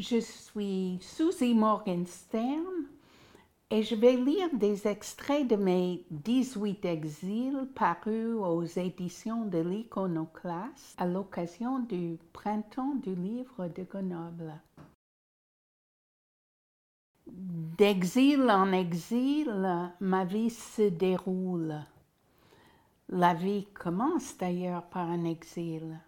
Je suis Susie Morgenstern et je vais lire des extraits de mes 18 exils parus aux éditions de l'Iconoclaste à l'occasion du printemps du livre de Grenoble. D'exil en exil, ma vie se déroule. La vie commence d'ailleurs par un exil.